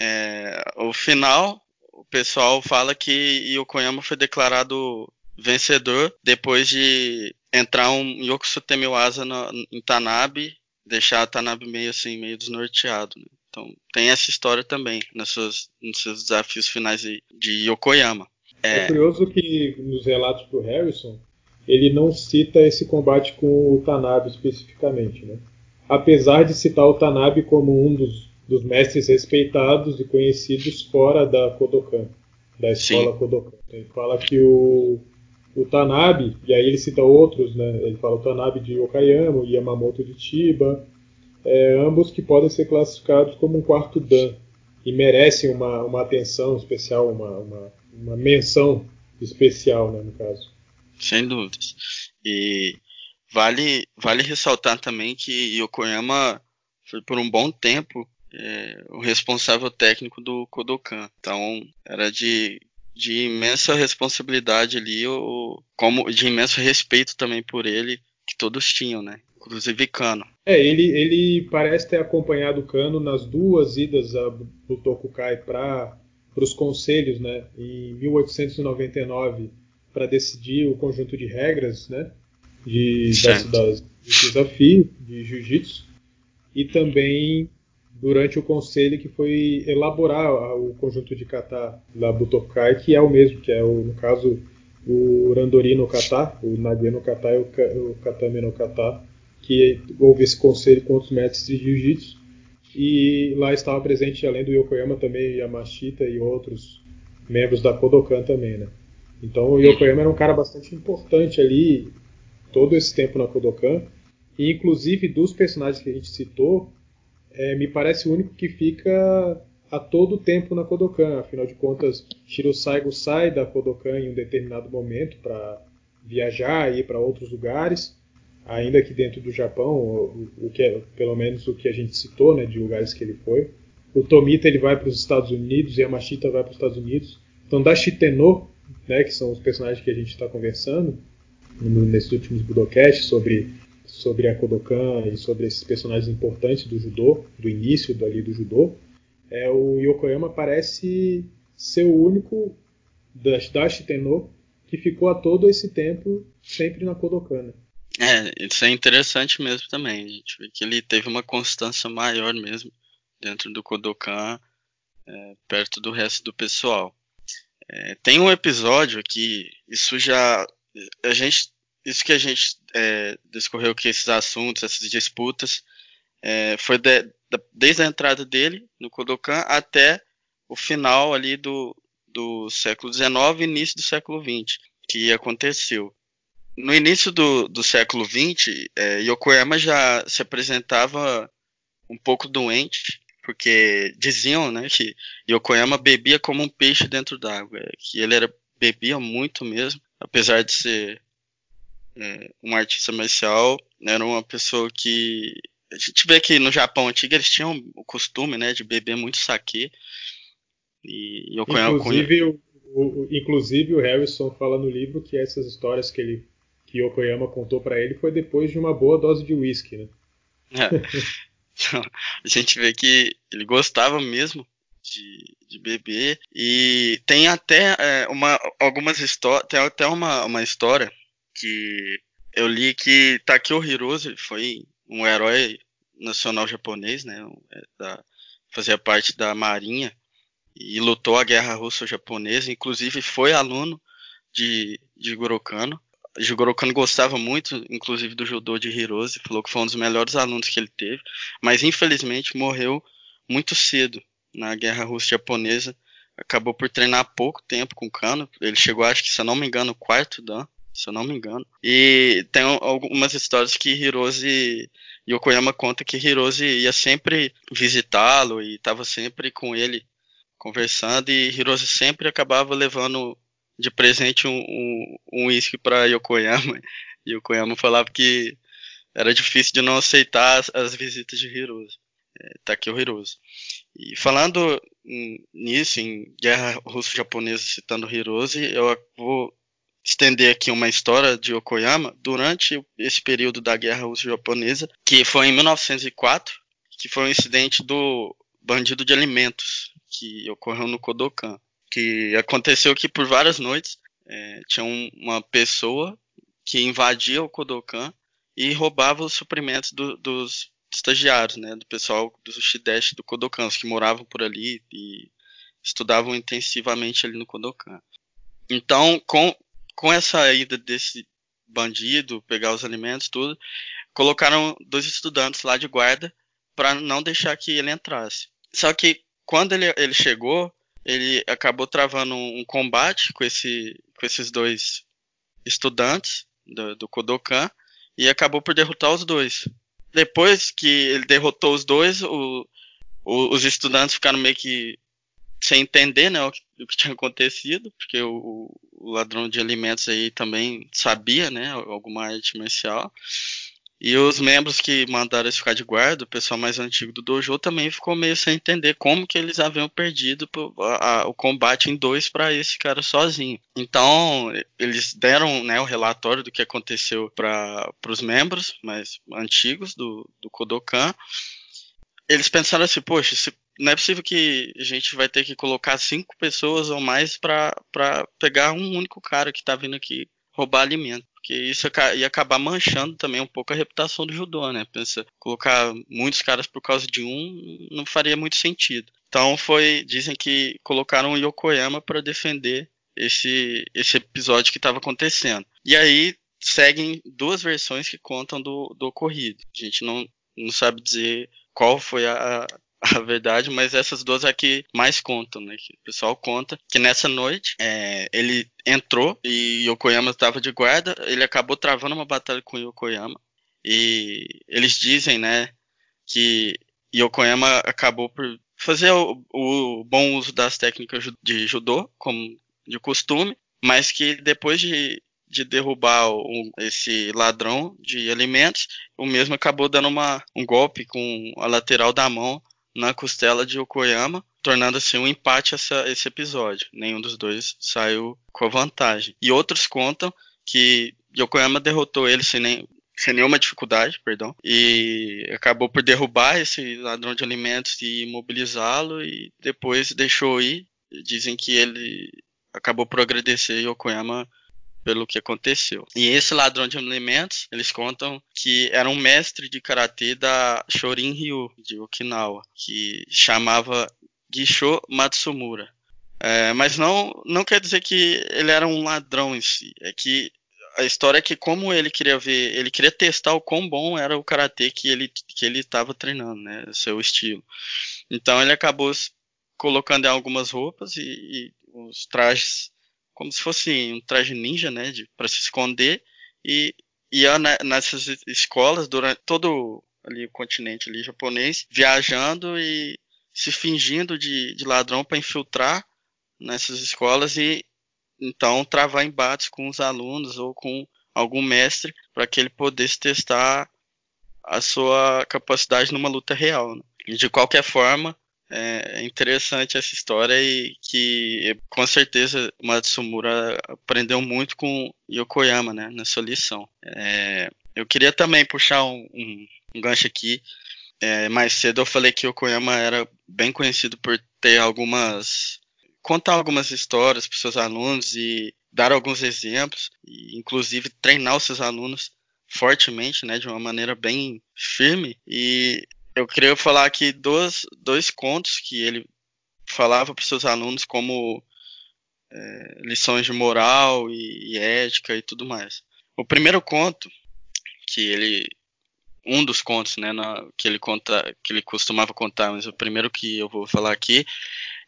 É, o final, o pessoal fala que Yokoyama foi declarado vencedor depois de entrar um Yokusutemi Asa em Tanabe, deixar Tanabe meio assim, meio desnorteado. Né? Então tem essa história também nos seus, nos seus desafios finais de, de Yokoyama. É... é curioso que nos relatos do Harrison, ele não cita esse combate com o Tanabe especificamente, né? apesar de citar o Tanabe como um dos, dos mestres respeitados e conhecidos fora da Kodokan, da escola Sim. Kodokan. Ele fala que o, o Tanabe, e aí ele cita outros, né? ele fala o Tanabe de Okayama, o Yamamoto de Chiba, é, ambos que podem ser classificados como um quarto Dan e merecem uma, uma atenção especial, uma, uma, uma menção especial, né, no caso. Sem dúvidas. E vale, vale ressaltar também que Yokoyama foi por um bom tempo é, o responsável técnico do Kodokan. Então era de de imensa responsabilidade ali, ou, como de imenso respeito também por ele, todos tinham, né? Inclusive Kano. É, ele, ele parece ter acompanhado o Kano nas duas idas a Butokukai para os conselhos, né? Em 1899, para decidir o conjunto de regras, né? De, das, das, de desafio de jiu-jitsu. E também durante o conselho que foi elaborar o conjunto de kata da Butokai, que é o mesmo, que é, o, no caso, o Randori no kata, o Nage no kata e o Katame no kata, que houve esse conselho com outros mestres de jiu-jitsu. E lá estava presente, além do Yokoyama, também Yamashita e outros membros da Kodokan também, né? Então o Yokoyama era um cara bastante importante ali, todo esse tempo na Kodokan. E inclusive dos personagens que a gente citou, é, me parece o único que fica a todo tempo na Kodokan. Afinal de contas, Shiro Saigo sai da Kodokan em um determinado momento para viajar e ir para outros lugares, ainda que dentro do Japão, o, o, que é, pelo menos o que a gente citou, né, de lugares que ele foi. O Tomita ele vai para os Estados Unidos a Machita vai para os Estados Unidos. Então, da Shiteno, né, que são os personagens que a gente está conversando nesses últimos Budokast sobre sobre a Kodokan e sobre esses personagens importantes do judô, do início dali do judô, é, o Yokoyama parece ser o único da, da Shiteno que ficou a todo esse tempo sempre na Kodokan. É, isso é interessante mesmo também. A gente vê que ele teve uma constância maior mesmo dentro do Kodokan, é, perto do resto do pessoal. É, tem um episódio aqui, isso já. A gente isso que a gente é, discorreu que esses assuntos, essas disputas, é, foi de, desde a entrada dele no Kodokan até o final ali do, do século XIX e início do século XX, que aconteceu. No início do, do século XX, é, Yokoyama já se apresentava um pouco doente, porque diziam né, que Yokoyama bebia como um peixe dentro d'água, que ele era bebia muito mesmo, apesar de ser é, um artista marcial, era uma pessoa que a gente vê que no Japão antigo eles tinham o costume, né, de beber muito sake. E eu inclusive, o, o, inclusive o Harrison fala no livro que essas histórias que ele que Yokoyama contou para ele foi depois de uma boa dose de whisky, né? É. Então, a gente vê que ele gostava mesmo de, de beber e tem até é, uma algumas histórias, tem até uma, uma história que eu li que Takeo Hirose foi um herói nacional japonês, né? É da, fazia parte da marinha e lutou a guerra russo-japonesa, inclusive foi aluno de, de Gorokano. Gostava muito, inclusive, do judô de Hirose, falou que foi um dos melhores alunos que ele teve, mas infelizmente morreu muito cedo na guerra russo-japonesa. Acabou por treinar pouco tempo com Kano. Ele chegou, acho que, se eu não me engano, quarto dan se eu não me engano. E tem algumas histórias que Hirose Yokoyama conta que Hirose ia sempre visitá-lo e estava sempre com ele conversando e Hirose sempre acabava levando de presente um uísque um, um para Yokoyama. E Yokoyama falava que era difícil de não aceitar as, as visitas de Hirose. É, Takeo Hirose. E falando nisso, em guerra russo-japonesa, citando Hirose, eu vou estender aqui uma história de Yokoyama durante esse período da Guerra Russo-Japonesa, que foi em 1904, que foi um incidente do bandido de alimentos que ocorreu no Kodokan, que aconteceu que por várias noites é, tinha um, uma pessoa que invadia o Kodokan e roubava os suprimentos do, dos estagiários, né, do pessoal do Shideshi do Kodokan, os que moravam por ali e estudavam intensivamente ali no Kodokan. Então, com, com essa ida desse bandido, pegar os alimentos, tudo, colocaram dois estudantes lá de guarda para não deixar que ele entrasse. Só que quando ele, ele chegou, ele acabou travando um, combate com, esse, com esses dois estudantes do, do Kodokan e acabou por derrotar os dois. Depois que ele derrotou os dois, o, o, os estudantes ficaram meio que sem entender né, o, que, o que tinha acontecido, porque o, o, ladrão de alimentos aí também sabia né, alguma arte marcial. E os membros que mandaram eles ficar de guarda, o pessoal mais antigo do dojo, também ficou meio sem entender como que eles haviam perdido a, a, o combate em dois para esse cara sozinho. Então, eles deram né, o relatório do que aconteceu para os membros mais antigos do, do Kodokan. Eles pensaram assim, poxa, se, não é possível que a gente vai ter que colocar cinco pessoas ou mais para pegar um único cara que está vindo aqui roubar alimento porque isso ia acabar manchando também um pouco a reputação do judô, né? Pensa, colocar muitos caras por causa de um não faria muito sentido. Então foi, dizem que colocaram o Yokoyama para defender esse esse episódio que estava acontecendo. E aí seguem duas versões que contam do, do ocorrido. A gente não, não sabe dizer qual foi a, a verdade, mas essas duas aqui mais contam, né? Que o pessoal conta que nessa noite é, ele entrou e Yokoyama estava de guarda, ele acabou travando uma batalha com Yokoyama e eles dizem, né, que Yokoyama acabou por fazer o, o bom uso das técnicas de judô, como de costume, mas que depois de de derrubar o, esse ladrão de alimentos, o mesmo acabou dando uma, um golpe com a lateral da mão na costela de Yokoyama, tornando assim um empate essa, esse episódio. Nenhum dos dois saiu com vantagem. E outros contam que Yokoyama derrotou ele sem, nem, sem nenhuma dificuldade, perdão, e acabou por derrubar esse ladrão de alimentos e imobilizá-lo e depois deixou ir. Dizem que ele acabou por agradecer Yokoyama pelo que aconteceu. E esse ladrão de alimentos, eles contam que era um mestre de karatê da Shorin Ryu de Okinawa, que chamava Gisho Matsumura. É, mas não, não quer dizer que ele era um ladrão em si. É que a história é que como ele queria ver, ele queria testar o quão bom era o karatê que ele que ele estava treinando, né, seu estilo. Então ele acabou colocando algumas roupas e, e os trajes como se fosse um traje ninja, né, para se esconder e ia nessas escolas durante todo ali o continente ali japonês, viajando e se fingindo de, de ladrão para infiltrar nessas escolas e então travar embates com os alunos ou com algum mestre para que ele pudesse testar a sua capacidade numa luta real. Né? De qualquer forma, é interessante essa história e que com certeza Matsumura aprendeu muito com Yokoyama, né, nessa lição. É, eu queria também puxar um, um, um gancho aqui. É, mais cedo eu falei que Yokoyama era bem conhecido por ter algumas contar algumas histórias para seus alunos e dar alguns exemplos, e inclusive treinar os seus alunos fortemente, né, de uma maneira bem firme. E eu queria falar aqui dois, dois contos que ele falava para seus alunos como é, lições de moral e, e, ética e tudo mais. O primeiro conto que ele um dos contos, né, na, que ele conta, que ele costumava contar, mas o primeiro que eu vou falar aqui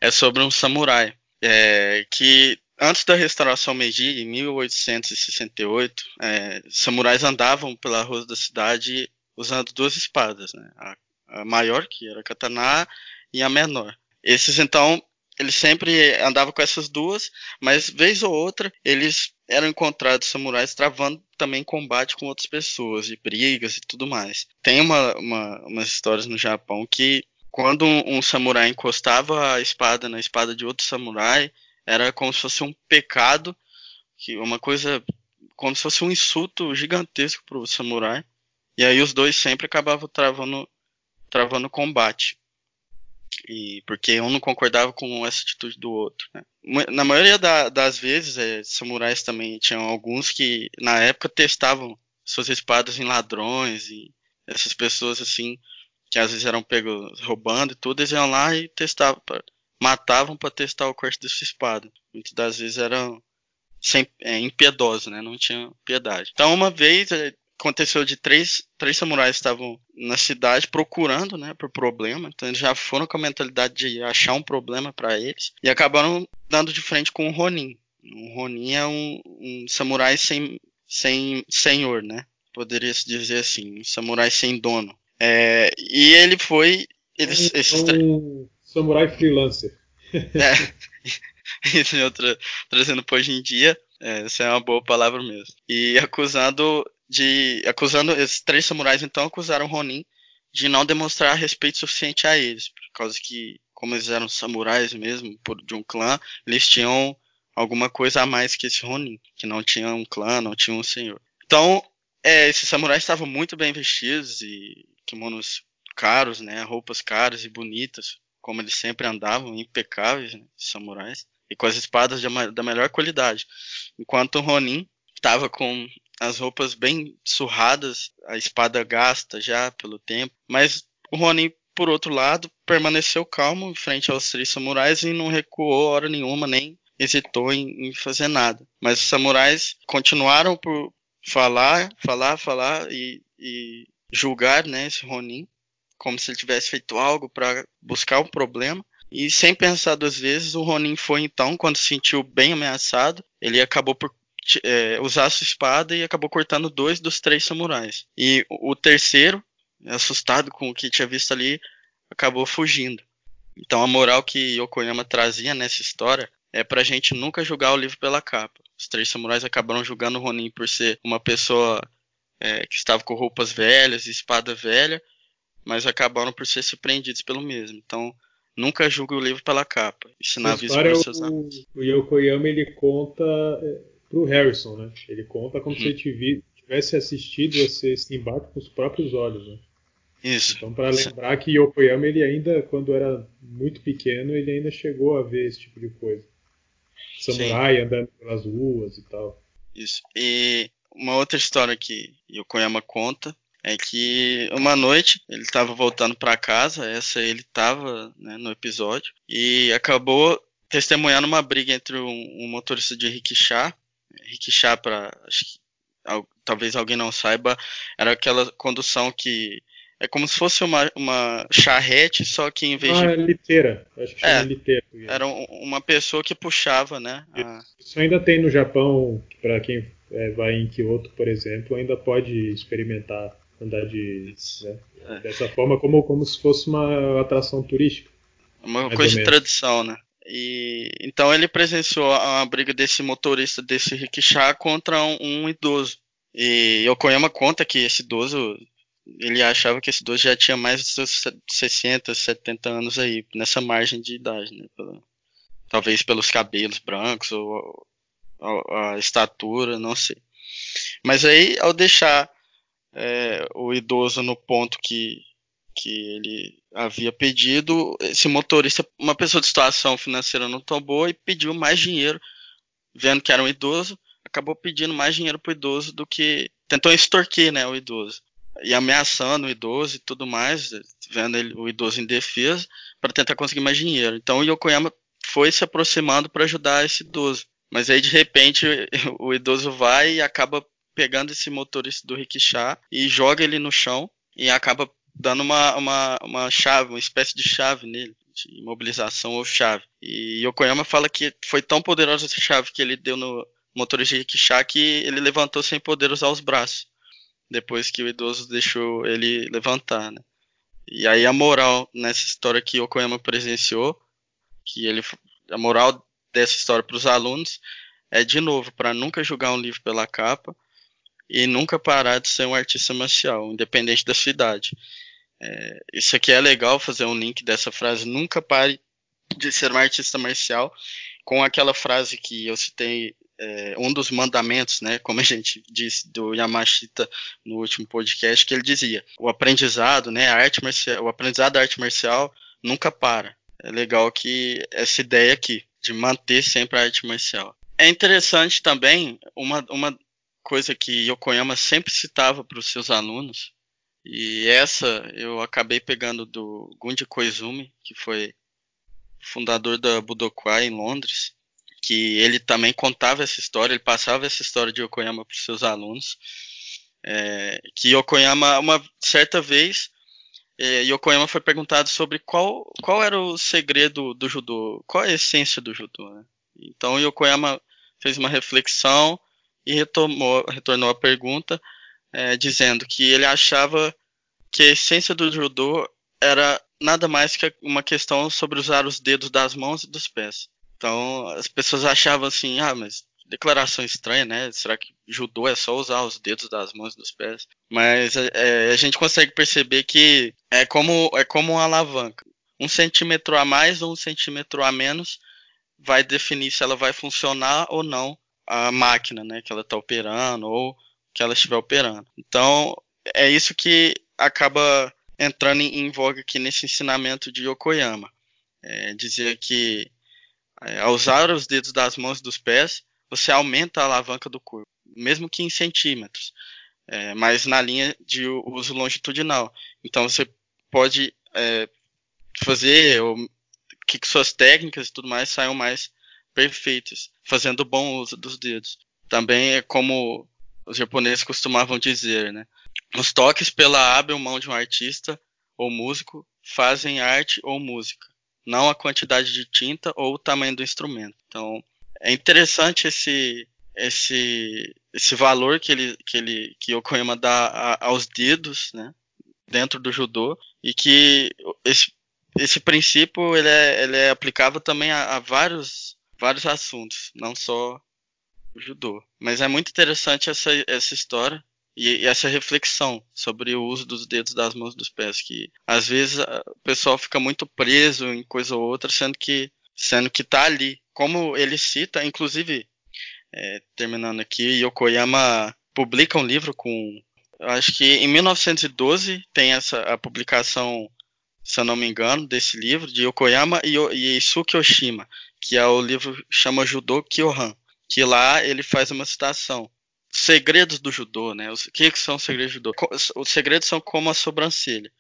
é sobre um samurai é, que antes da restauração Meiji, em 1868, é, samurais andavam pela rua da cidade usando duas espadas, né, a a maior, que era a katana, e a menor. Esses, então, eles sempre andavam com essas duas, mas vez ou outra eles eram encontrados samurais travando também combate com outras pessoas, e brigas e tudo mais. Tem uma, uma, umas histórias no Japão que quando um, um, samurai encostava a espada na espada de outro samurai, era como se fosse um pecado, que uma coisa como se fosse um insulto gigantesco para o samurai. E aí os dois sempre acabavam travando travando combate. E porque um não concordava com essa atitude do outro. Né? Na maioria da, das vezes, é, samurais também tinham alguns que na época testavam suas espadas em ladrões e essas pessoas assim que às vezes eram pegos roubando e tudo, eles iam lá e testavam, pra, matavam para testar o corte dessa espada. Muitas das vezes eram sem, é, impiedosos, né? Não tinham piedade. Então uma vez é, aconteceu de três, três samurais estavam na cidade procurando, né, por problema. Então eles já foram com a mentalidade de achar um problema para eles e acabaram dando de frente com o Ronin. O Ronin é um, um samurai sem, sem senhor, né? Poderia se dizer assim, um samurai sem dono. É, e ele foi. Eles, um, esses... um samurai freelancer. é, isso é outra, trazendo para hoje em dia. É, essa é uma boa palavra mesmo. E acusando de acusando esses três samurais então acusaram Ronin de não demonstrar respeito suficiente a eles, por causa que como eles eram samurais mesmo, por, de um clã, eles tinham alguma coisa a mais que esse Ronin, que não tinha um clã, não tinha um senhor. Então, é, esses samurais estavam muito bem vestidos e kimonos caros, né, roupas caras e bonitas, como eles sempre andavam, impecáveis, né, samurais, e com as espadas de, da melhor qualidade. Enquanto o Ronin estava com as roupas bem surradas, a espada gasta já pelo tempo, mas o Ronin, por outro lado, permaneceu calmo em frente aos três samurais e não recuou hora nenhuma, nem hesitou em, em fazer nada. Mas os samurais continuaram por falar, falar, falar e, e julgar né, esse Ronin como se ele tivesse feito algo para buscar um problema. E sem pensar duas vezes, o Ronin foi então, quando se sentiu bem ameaçado, ele acabou por é, usar a sua espada e acabou cortando dois dos três samurais. E o terceiro, assustado com o que tinha visto ali, acabou fugindo. Então a moral que Yokoyama trazia nessa história é pra gente nunca julgar o livro pela capa. Os três samurais acabaram julgando o Ronin por ser uma pessoa é, que estava com roupas velhas e espada velha, mas acabaram por ser surpreendidos pelo mesmo. Então, nunca julgue o livro pela capa. Isso avisa para seus o, o Yokoyama ele conta é, pro Harrison, né? Ele conta como hum. se ele tivesse assistido esse embate com os próprios olhos, né? Isso. Então, para lembrar que Yokoyama, ele ainda, quando era muito pequeno, ele ainda chegou a ver esse tipo de coisa. Samurai Sim. andando pelas ruas e tal. Isso. E uma outra história que Yokoyama conta é que uma noite ele estava voltando para casa, essa ele estava né, no episódio, e acabou testemunhando uma briga entre um, um motorista de rickshaw, rickshaw para talvez alguém não saiba, era aquela condução que é como se fosse uma, uma charrete, só que em vez ah, de. É liteira. Acho que é, liteira. Era uma pessoa que puxava, né? A... Isso ainda tem no Japão, para quem é, vai em Kyoto, por exemplo, ainda pode experimentar andar de né, é. dessa forma como como se fosse uma atração turística uma coisa de tradição né e então ele presenciou a briga desse motorista desse rickshaw contra um, um, idoso. E Yokoyama conta que esse idoso ele achava que esse idoso já tinha mais de 60 70 anos aí nessa margem de idade né? Talvez pelos cabelos brancos ou a, a estatura não sei. Mas aí ao deixar é, o idoso no ponto que, que ele havia pedido, esse motorista, uma pessoa de situação financeira não tão boa e pediu mais dinheiro, vendo que era um idoso, acabou pedindo mais dinheiro para o idoso do que tentou extorquir, né, o idoso e ameaçando o idoso e tudo mais, vendo ele, o idoso em defesa para tentar conseguir mais dinheiro. Então o Yokoyama foi se aproximando para ajudar esse idoso. Mas aí de repente o idoso vai e acaba pegando esse motorista do rickshaw e joga ele no chão e acaba dando uma, uma, uma chave, uma espécie de chave nele, de imobilização ou chave. E Yokoyama fala que foi tão poderosa essa chave que ele deu no motorista de rickshaw que ele levantou sem poder usar os braços, depois que o idoso deixou ele levantar, né? E aí a moral nessa história que Yokoyama presenciou, que ele a moral dessa história para os alunos é de novo para nunca julgar um livro pela capa, e nunca parar de ser um artista marcial, independente da sua idade. É, isso aqui é legal fazer um link dessa frase, nunca pare de ser um artista marcial, com aquela frase que eu citei, é, um dos mandamentos, né, como a gente disse do Yamashita no último podcast, que ele dizia, o aprendizado, né, a arte marcial, o aprendizado da arte marcial nunca para. É legal que essa ideia aqui, de manter sempre a arte marcial. É interessante também, uma, uma coisa que Yokoyama sempre citava para os seus alunos, e essa eu acabei pegando do Gunji Koizumi, que foi fundador da Budokai em Londres, que ele também contava essa história, ele passava essa história de Yokoyama para os seus alunos, é, que Yokoyama, uma certa vez, é, Yokoyama foi perguntado sobre qual, qual era o segredo do judô, qual a essência do judô. Né? Então Yokoyama fez uma reflexão e retomou, retornou a pergunta, é, dizendo que ele achava que a essência do judô era nada mais que uma questão sobre usar os dedos das mãos e dos pés. Então as pessoas achavam assim, ah, mas declaração estranha, né? Será que judô é só usar os dedos das mãos e dos pés? Mas é, a gente consegue perceber que é como, é como uma alavanca. Um centímetro a mais ou um centímetro a menos vai definir se ela vai funcionar ou não a máquina, né? Que ela está operando ou que ela estiver operando. Então, é isso que acaba entrando em, voga aqui nesse ensinamento de Yokoyama. É dizer que é, ao usar os dedos das mãos e dos pés, você aumenta a alavanca do corpo, mesmo que em centímetros, é, mas na linha de uso longitudinal. Então você pode é, fazer ou, que suas técnicas e tudo mais saiam mais perfeitas, fazendo bom uso dos dedos. Também é como os japoneses costumavam dizer, né? Os toques pela hábil mão de um artista ou músico fazem arte ou música, não a quantidade de tinta ou o tamanho do instrumento. Então, é interessante esse esse esse valor que ele que ele que Yokoyama dá a, aos dedos, né, dentro do judô e que esse esse princípio ele é, ele é aplicável também a, a vários vários assuntos, não só judô. Mas é muito interessante essa essa história e, e, essa reflexão sobre o uso dos dedos das mãos dos pés que às vezes o pessoal fica muito preso em coisa ou outra sendo que sendo que tá ali como ele cita inclusive é, terminando aqui Yokoyama publica um livro com acho que em 1912 tem essa a publicação se eu não me engano desse livro de Yokoyama e, e Isuki Oshima que é o livro chama Judo Kyohan que lá ele faz uma citação segredos do judô, né? O que, que são os segredos do judô? Os segredos são como a sobrancelha.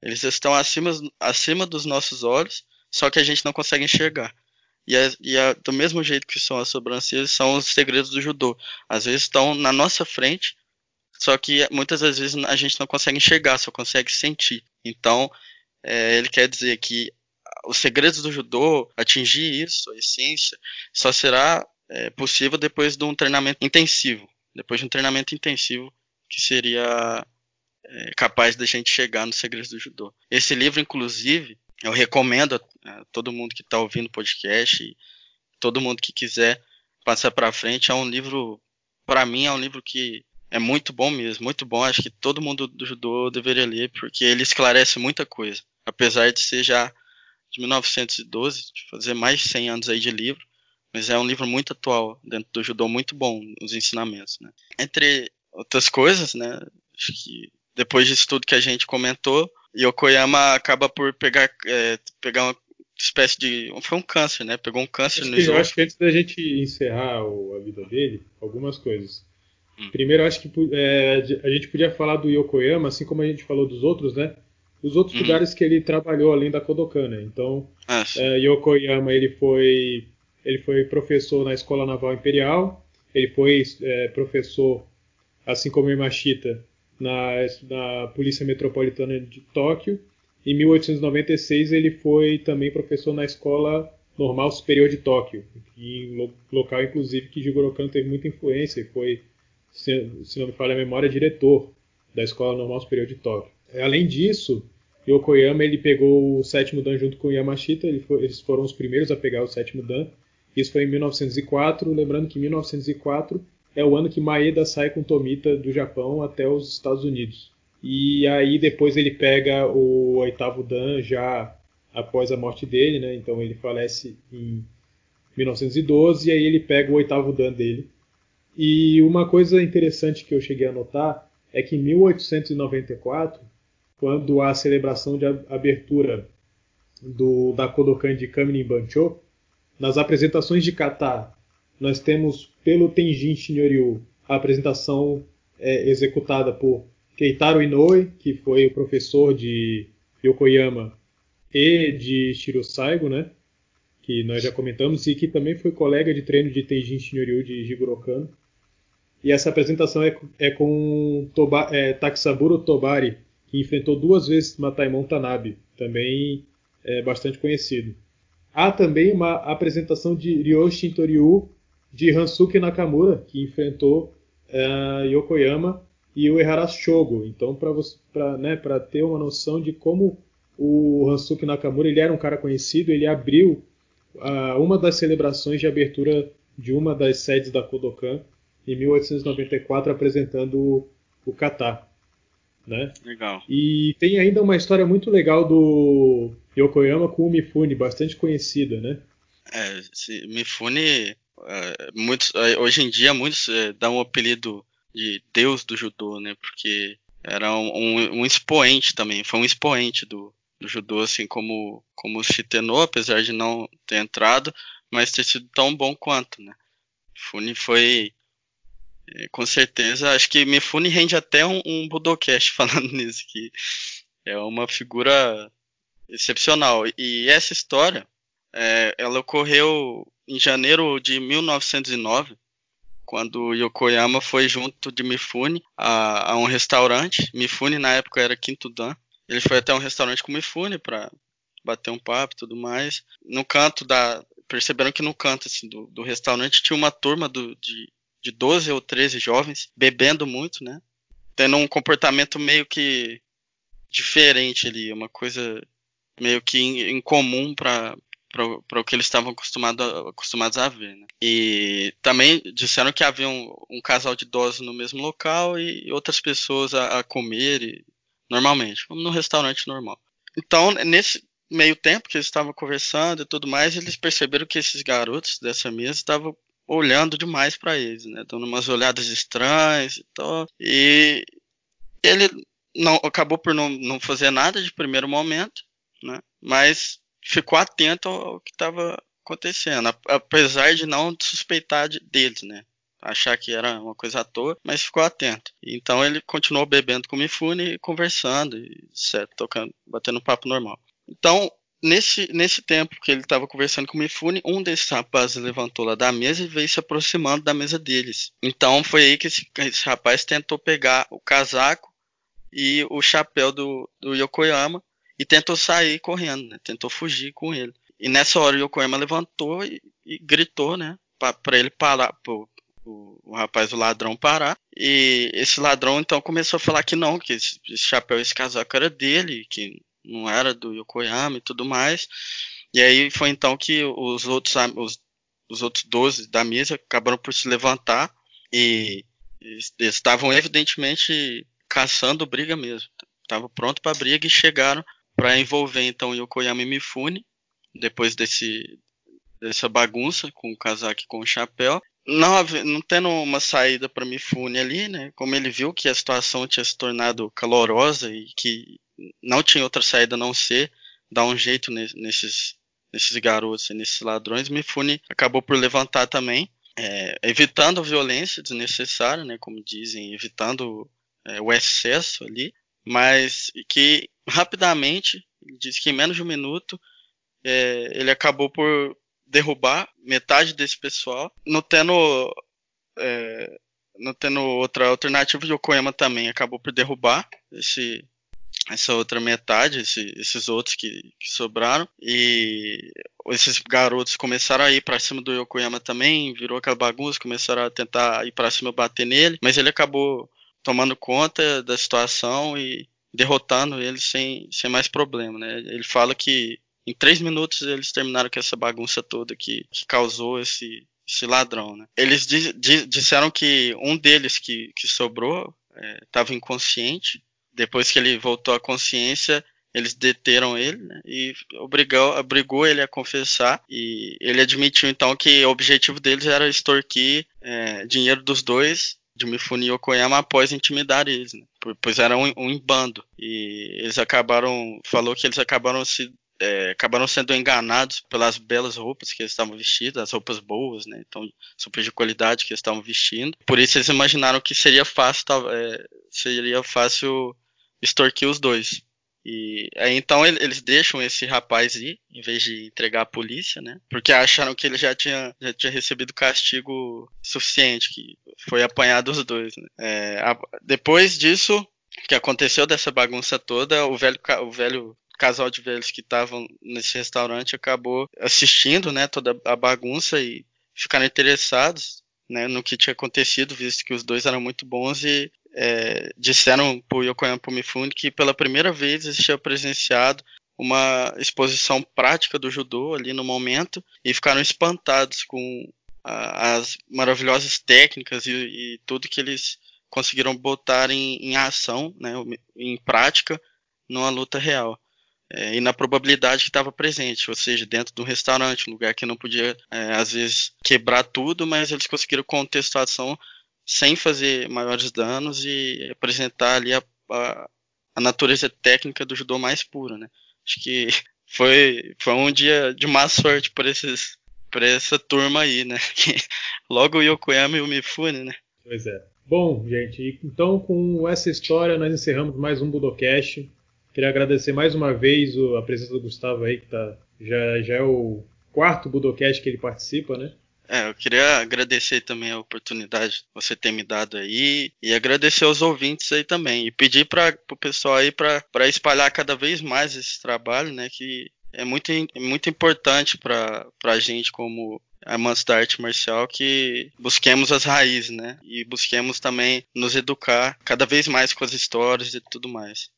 Eles estão acima, acima dos nossos olhos, só que a gente não consegue enxergar. E, é, e é, do mesmo jeito que são as sobrancelhas, são os segredos do judô. Às vezes estão na nossa frente, só que muitas das vezes a gente não consegue enxergar, só consegue sentir. Então, é, ele quer dizer que os segredos do judô, atingir isso, a essência, só será é, possível depois de um treinamento intensivo depois de um treinamento intensivo que seria é, capaz da gente chegar nos segredos do judô. Esse livro, inclusive, eu recomendo a, a todo mundo que está ouvindo o podcast e todo mundo que quiser passar para frente. É um livro, para mim, é um livro que é muito bom mesmo, muito bom. Acho que todo mundo do judô deveria ler porque ele esclarece muita coisa, apesar de ser já de 1912, de fazer mais de 100 anos aí de livro. Mas é um livro muito atual, dentro do judô, muito bom, os ensinamentos, né? Entre outras coisas, né? Acho que depois disso tudo que a gente comentou, Yokoyama acaba por pegar, é, pegar uma espécie de. Foi um câncer, né? Pegou um câncer acho no que, Eu acho que antes da gente encerrar o, a vida dele, algumas coisas. Hum. Primeiro, eu acho que é, a gente podia falar do Yokoyama, assim como a gente falou dos outros, né? Os outros hum. lugares que ele trabalhou além da Kodokan, né? Então, ah, é, Yokoyama ele foi ele foi professor na Escola Naval Imperial, ele foi é, professor, assim como Yamashita, na, na Polícia Metropolitana de Tóquio. Em 1896 ele foi também professor na Escola Normal Superior de Tóquio, em local inclusive que Jigoro Kano teve muita influência e foi, se, não me falha a memória, diretor da Escola Normal Superior de Tóquio. Além disso, Yokoyama ele pegou o sétimo dan junto com Yamashita, eles foram os primeiros a pegar o sétimo dan. Isso foi em 1904, lembrando que 1904 é o ano que Maeda sai com Tomita do Japão até os Estados Unidos. E aí depois ele pega o oitavo Dan já após a morte dele, né? Então ele falece em 1912 e aí ele pega o oitavo Dan dele. E uma coisa interessante que eu cheguei a notar é que em 1894, quando a celebração de abertura do, da Kodokan de Kaminin Bancho, nas apresentações de kata, nós temos pelo Tenjin Shinryu a apresentação é, executada por Keitaro Inoue, que foi o professor de Yokoyama e de Shiro Saigo, né? que nós já comentamos, e que também foi colega de treino de Tenjin Shinryu de Jigoro Kano. E essa apresentação é, é com Toba, é, Tobari, que enfrentou duas vezes Mataimon Tanabe, também é bastante conhecido. Há também uma apresentação de Ryoshi Toryu de Hansuke Nakamura, que enfrentou uh, Yokoyama e o Ehara Shogo. Então, para né, ter uma noção de como o Hansuke Nakamura ele era um cara conhecido, ele abriu uh, uma das celebrações de abertura de uma das sedes da Kodokan em 1894 apresentando o kata. Né? Legal. E tem ainda uma história muito legal do Yokoyama com o Mifune, bastante conhecida, né? É, Mifune, é, muitos, é, hoje em dia muitos é, dão o apelido de Deus do judô, né? Porque era um, um, um expoente também, foi um expoente do, do judô, assim como, como o Shitenô, apesar de não ter entrado, mas ter sido tão bom quanto, né? Mifune foi com certeza, acho que Mifune rende até um, um Budocast falando nisso, que é uma figura excepcional. E essa história, é, ela ocorreu em janeiro de 1909, quando Yokoyama foi junto de Mifune a, a um restaurante. Mifune na época era Quinto Dan. Ele foi até um restaurante com Mifune para bater um papo e tudo mais. No canto da. Perceberam que no canto assim, do, do restaurante tinha uma turma do, de de 12 ou 13 jovens, bebendo muito, né? Tendo um comportamento meio que diferente ali, uma coisa meio que incomum para para o que eles estavam acostumado acostumados a ver. Né? E também disseram que havia um, um, casal de idosos no mesmo local e outras pessoas a, a comer e, normalmente, como no restaurante normal. Então, nesse meio tempo que eles estavam conversando e tudo mais, eles perceberam que esses garotos dessa mesa estavam olhando demais para eles, né? Dando umas olhadas estranhas e tal. E ele não acabou por não, não fazer nada de primeiro momento, né? Mas ficou atento ao que estava acontecendo, apesar de não suspeitar de, deles, né? Achar que era uma coisa à toa, mas ficou atento. Então ele continuou bebendo com o Mifune, conversando, e certo, tocando, batendo papo normal. Então Nesse, nesse tempo que ele estava conversando com o Mifune, um desses rapazes levantou lá da mesa e veio se aproximando da mesa deles. Então foi aí que esse, esse rapaz tentou pegar o casaco e o chapéu do, do Yokoyama e tentou sair correndo, né? tentou fugir com ele. E nessa hora o Yokoyama levantou e, e gritou, né, para ele parar, pro, o, o, rapaz, o ladrão parar. E esse ladrão então começou a falar que não, que esse, esse chapéu, esse casaco era dele, que não era do Yokoyama e tudo mais. E aí foi então que os outros, os, os outros 12 da mesa acabaram por se levantar e estavam evidentemente caçando briga mesmo. Estavam pronto para briga e chegaram para envolver então Yokoyama e Mifune depois desse dessa bagunça com o casaco e com o chapéu. Não, não tendo uma saída para Mifune ali, né? Como ele viu que a situação tinha se tornado calorosa e que não tinha outra saída a não ser dar um jeito nesses, nesses garotos e nesses ladrões. Mifune acabou por levantar também, é, evitando a violência desnecessária, né, como dizem, evitando é, o excesso ali, mas que rapidamente, diz que em menos de um minuto, é, ele acabou por derrubar metade desse pessoal, não tendo é, não tendo outra alternativa, o Yokoyama também acabou por derrubar esse, essa outra metade, esse, esses outros que, que, sobraram. E esses garotos começaram a ir para cima do Yokoyama também, virou aquela bagunça, começaram a tentar ir para cima bater nele, mas ele acabou tomando conta da situação e derrotando ele sem, sem mais problema, né? Ele fala que em três minutos eles terminaram com essa bagunça toda que, que causou esse, esse ladrão, né? Eles di, di, disseram que um deles que, que sobrou estava é, inconsciente depois que ele voltou à consciência, eles deteram ele né, e obrigou, obrigou ele a confessar. E ele admitiu então que o objetivo deles era extorquir é, dinheiro dos dois, de Mifune e Okoyama, após intimidar eles, né, pois era um, um bando. E eles acabaram, falou que eles acabaram se é, acabaram sendo enganados pelas belas roupas que eles estavam vestindo, as roupas boas, né? Então, super de qualidade que eles estavam vestindo. Por isso eles imaginaram que seria fácil, é, seria fácil extorquir os dois. E aí então eles deixam esse rapaz ir, em vez de entregar a polícia, né? Porque acharam que ele já tinha, já tinha recebido castigo suficiente, que foi apanhado os dois. Né? É, a, depois disso, que aconteceu dessa bagunça toda, o velho, o velho casal de velhos que estavam nesse restaurante acabou assistindo, né, toda a bagunça e ficaram interessados, né, no que tinha acontecido, visto que os dois eram muito bons e é, disseram para o Yokoyama Pumifune que pela primeira vez eles tinham presenciado uma exposição prática do judô ali no momento e ficaram espantados com a, as maravilhosas técnicas e, e, tudo que eles conseguiram botar em, em ação, né, em prática, numa luta real. É, e na probabilidade que estava presente, ou seja, dentro de um restaurante, um lugar que não podia, é, às vezes, quebrar tudo, mas eles conseguiram contestar a ação sem fazer maiores danos e apresentar ali a, a, a natureza técnica do judô mais puro, né? Acho que foi, foi um dia de má sorte por esses para essa turma aí, né? Logo o Yokoyama e o Mifune, né? Pois é. Bom, gente, então com essa história nós encerramos mais um Budocast. Queria agradecer mais uma vez a presença do Gustavo aí, que tá, já, já é o quarto Budocast que ele participa, né? É, eu queria agradecer também a oportunidade que você ter me dado aí e agradecer aos ouvintes aí também e pedir para o pessoal aí para espalhar cada vez mais esse trabalho, né, que é muito, muito importante para a gente como amantes da arte marcial que busquemos as raízes, né, e busquemos também nos educar cada vez mais com as histórias e tudo mais.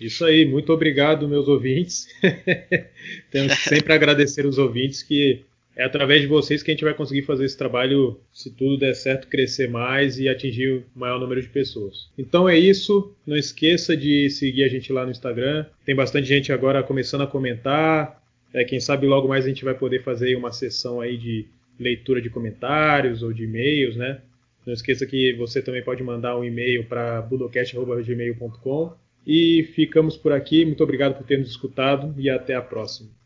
Isso aí, muito obrigado, meus ouvintes. Temos que sempre agradecer os ouvintes que é através de vocês que a gente vai conseguir fazer esse trabalho, se tudo der certo, crescer mais e atingir o maior número de pessoas. Então é isso. Não esqueça de seguir a gente lá no Instagram. Tem bastante gente agora começando a comentar. É, quem sabe logo mais a gente vai poder fazer uma sessão aí de leitura de comentários ou de e-mails, né? Não esqueça que você também pode mandar um e-mail para budocast.gmail.com. E ficamos por aqui. Muito obrigado por ter nos escutado e até a próxima.